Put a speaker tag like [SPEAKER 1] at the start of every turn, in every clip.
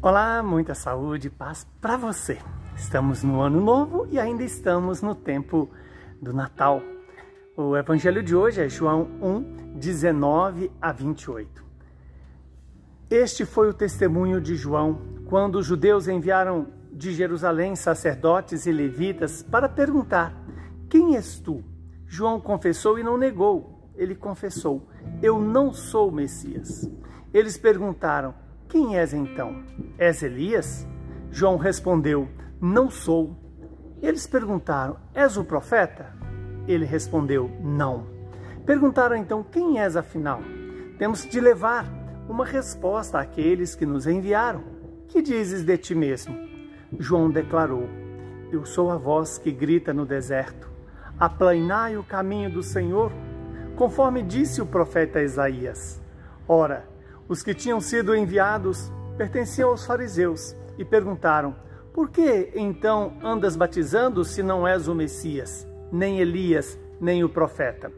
[SPEAKER 1] Olá, muita saúde e paz para você. Estamos no ano novo e ainda estamos no tempo do Natal. O evangelho de hoje é João 1, 19 a 28. Este foi o testemunho de João quando os judeus enviaram de Jerusalém sacerdotes e levitas para perguntar: Quem és tu? João confessou e não negou. Ele confessou: Eu não sou o Messias. Eles perguntaram: quem és então? És Elias? João respondeu: Não sou. Eles perguntaram: És o profeta? Ele respondeu: Não. Perguntaram então: Quem és afinal? Temos de levar uma resposta àqueles que nos enviaram. Que dizes de ti mesmo? João declarou: Eu sou a voz que grita no deserto. Aplanai o caminho do Senhor, conforme disse o profeta Isaías. Ora, os que tinham sido enviados pertenciam aos fariseus e perguntaram: Por que então andas batizando se não és o Messias, nem Elias, nem o profeta?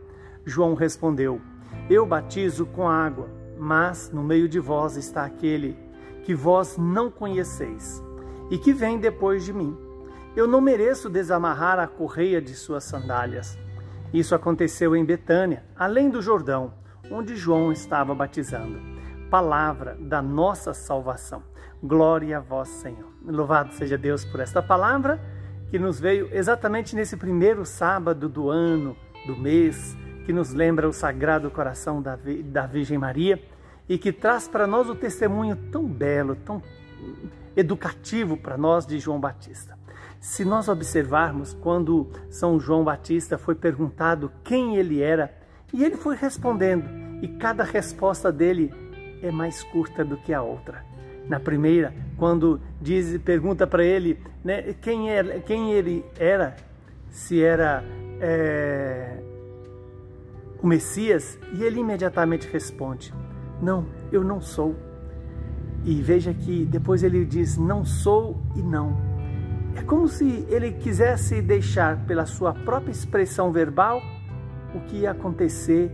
[SPEAKER 1] João respondeu: Eu batizo com água, mas no meio de vós está aquele que vós não conheceis e que vem depois de mim. Eu não mereço desamarrar a correia de suas sandálias. Isso aconteceu em Betânia, além do Jordão, onde João estava batizando palavra da nossa salvação. Glória a vós, Senhor. Louvado seja Deus por esta palavra que nos veio exatamente nesse primeiro sábado do ano, do mês, que nos lembra o Sagrado Coração da, da Virgem Maria e que traz para nós o testemunho tão belo, tão educativo para nós de João Batista. Se nós observarmos quando São João Batista foi perguntado quem ele era, e ele foi respondendo, e cada resposta dele é mais curta do que a outra. Na primeira, quando diz, pergunta para ele né, quem, era, quem ele era, se era é, o Messias, e ele imediatamente responde: Não, eu não sou. E veja que depois ele diz: Não sou e não. É como se ele quisesse deixar pela sua própria expressão verbal o que ia acontecer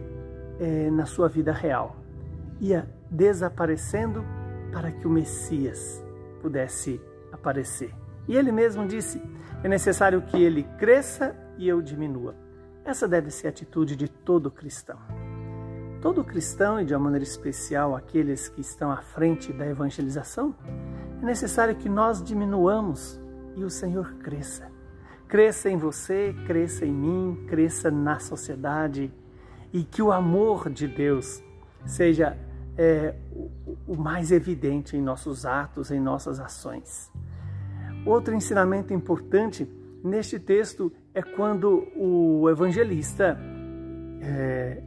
[SPEAKER 1] é, na sua vida real. Ia desaparecendo para que o Messias pudesse aparecer. E ele mesmo disse: é necessário que ele cresça e eu diminua. Essa deve ser a atitude de todo cristão. Todo cristão, e de uma maneira especial aqueles que estão à frente da evangelização, é necessário que nós diminuamos e o Senhor cresça. Cresça em você, cresça em mim, cresça na sociedade e que o amor de Deus seja é, o mais evidente em nossos atos, em nossas ações. Outro ensinamento importante neste texto é quando o evangelista é,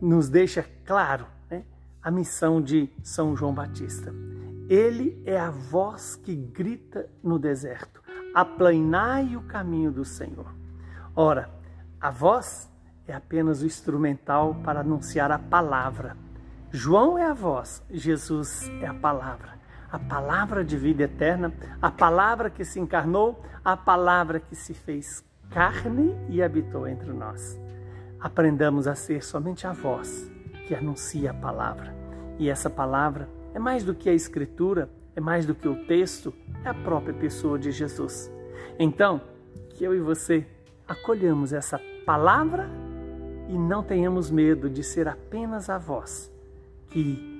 [SPEAKER 1] nos deixa claro né, a missão de São João Batista. Ele é a voz que grita no deserto: aplanai o caminho do Senhor. Ora, a voz é apenas o instrumental para anunciar a palavra. João é a voz, Jesus é a palavra. A palavra de vida eterna, a palavra que se encarnou, a palavra que se fez carne e habitou entre nós. Aprendamos a ser somente a voz que anuncia a palavra. E essa palavra é mais do que a escritura, é mais do que o texto, é a própria pessoa de Jesus. Então, que eu e você acolhamos essa palavra e não tenhamos medo de ser apenas a voz que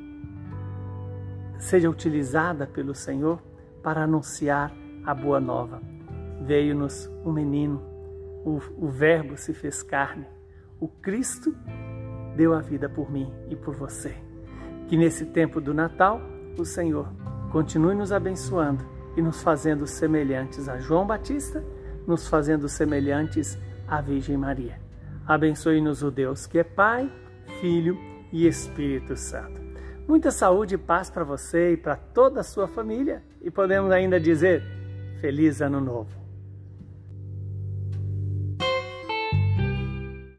[SPEAKER 1] seja utilizada pelo Senhor para anunciar a boa nova. Veio-nos um menino, o, o Verbo se fez carne, o Cristo deu a vida por mim e por você. Que nesse tempo do Natal, o Senhor continue nos abençoando e nos fazendo semelhantes a João Batista, nos fazendo semelhantes à Virgem Maria. Abençoe-nos o Deus que é Pai, Filho e Espírito Santo. Muita saúde e paz para você e para toda a sua família. E podemos ainda dizer: Feliz Ano Novo!